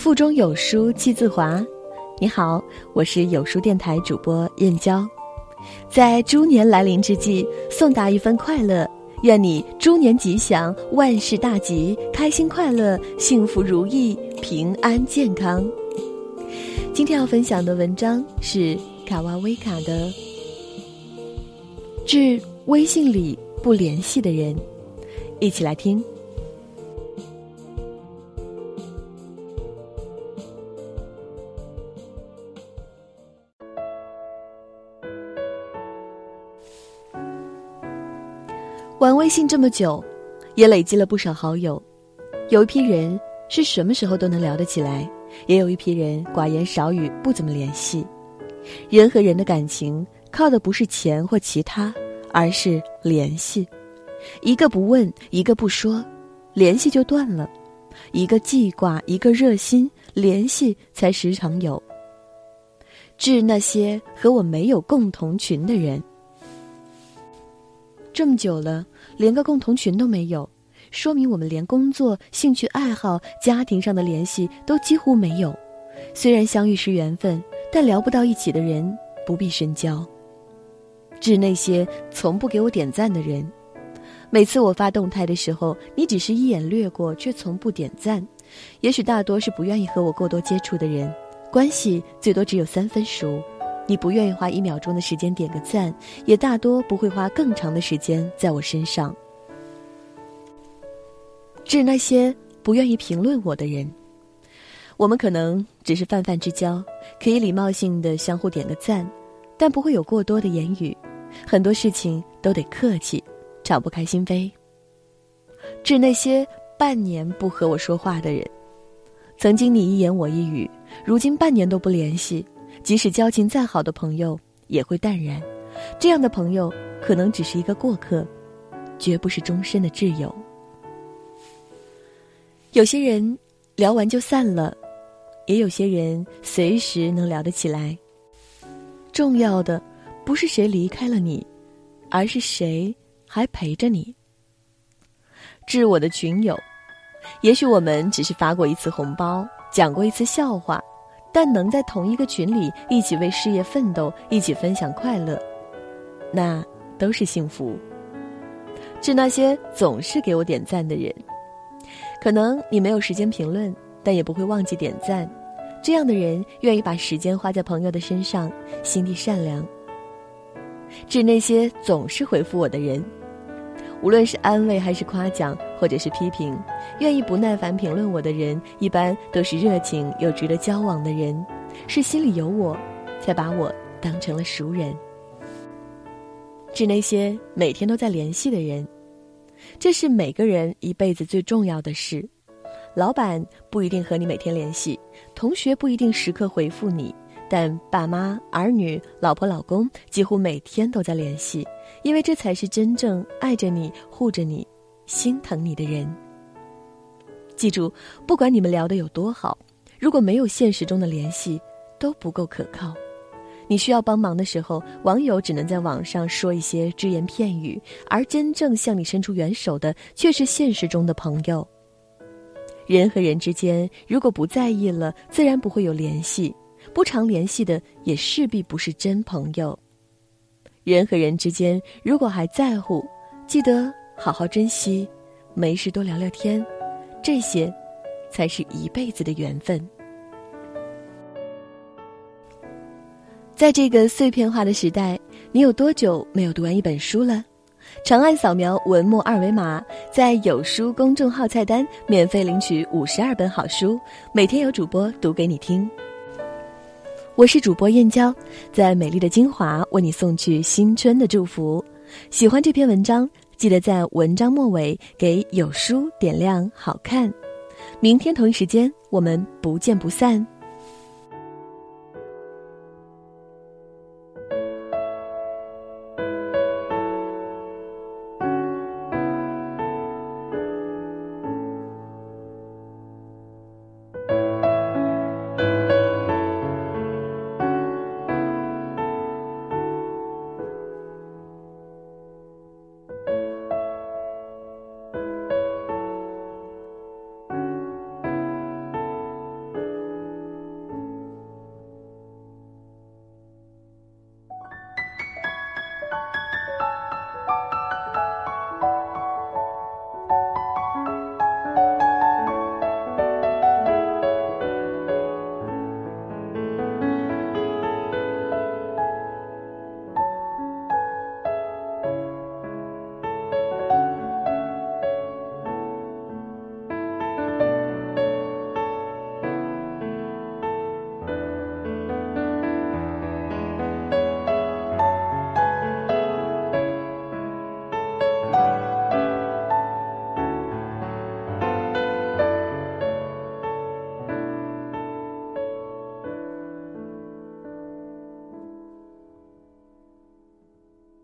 腹中有书气自华。你好，我是有书电台主播燕娇。在猪年来临之际，送达一份快乐，愿你猪年吉祥，万事大吉，开心快乐，幸福如意，平安健康。今天要分享的文章是卡哇威卡的《致微信里不联系的人》，一起来听。玩微信这么久，也累积了不少好友。有一批人是什么时候都能聊得起来，也有一批人寡言少语，不怎么联系。人和人的感情靠的不是钱或其他，而是联系。一个不问，一个不说，联系就断了；一个记挂，一个热心，联系才时常有。致那些和我没有共同群的人。这么久了，连个共同群都没有，说明我们连工作、兴趣爱好、家庭上的联系都几乎没有。虽然相遇是缘分，但聊不到一起的人不必深交。致那些从不给我点赞的人，每次我发动态的时候，你只是一眼掠过，却从不点赞。也许大多是不愿意和我过多接触的人，关系最多只有三分熟。你不愿意花一秒钟的时间点个赞，也大多不会花更长的时间在我身上。致那些不愿意评论我的人，我们可能只是泛泛之交，可以礼貌性的相互点个赞，但不会有过多的言语，很多事情都得客气，敞不开心扉。致那些半年不和我说话的人，曾经你一言我一语，如今半年都不联系。即使交情再好的朋友也会淡然，这样的朋友可能只是一个过客，绝不是终身的挚友。有些人聊完就散了，也有些人随时能聊得起来。重要的不是谁离开了你，而是谁还陪着你。致我的群友，也许我们只是发过一次红包，讲过一次笑话。但能在同一个群里一起为事业奋斗，一起分享快乐，那都是幸福。致那些总是给我点赞的人，可能你没有时间评论，但也不会忘记点赞。这样的人愿意把时间花在朋友的身上，心地善良。致那些总是回复我的人。无论是安慰还是夸奖，或者是批评，愿意不耐烦评论我的人，一般都是热情又值得交往的人，是心里有我，才把我当成了熟人。致那些每天都在联系的人，这是每个人一辈子最重要的事。老板不一定和你每天联系，同学不一定时刻回复你。但爸妈、儿女、老婆、老公几乎每天都在联系，因为这才是真正爱着你、护着你、心疼你的人。记住，不管你们聊得有多好，如果没有现实中的联系，都不够可靠。你需要帮忙的时候，网友只能在网上说一些只言片语，而真正向你伸出援手的，却是现实中的朋友。人和人之间，如果不在意了，自然不会有联系。不常联系的，也势必不是真朋友。人和人之间，如果还在乎，记得好好珍惜，没事多聊聊天，这些，才是一辈子的缘分。在这个碎片化的时代，你有多久没有读完一本书了？长按扫描文末二维码，在有书公众号菜单免费领取五十二本好书，每天有主播读给你听。我是主播燕娇，在美丽的金华为你送去新春的祝福。喜欢这篇文章，记得在文章末尾给有书点亮好看。明天同一时间，我们不见不散。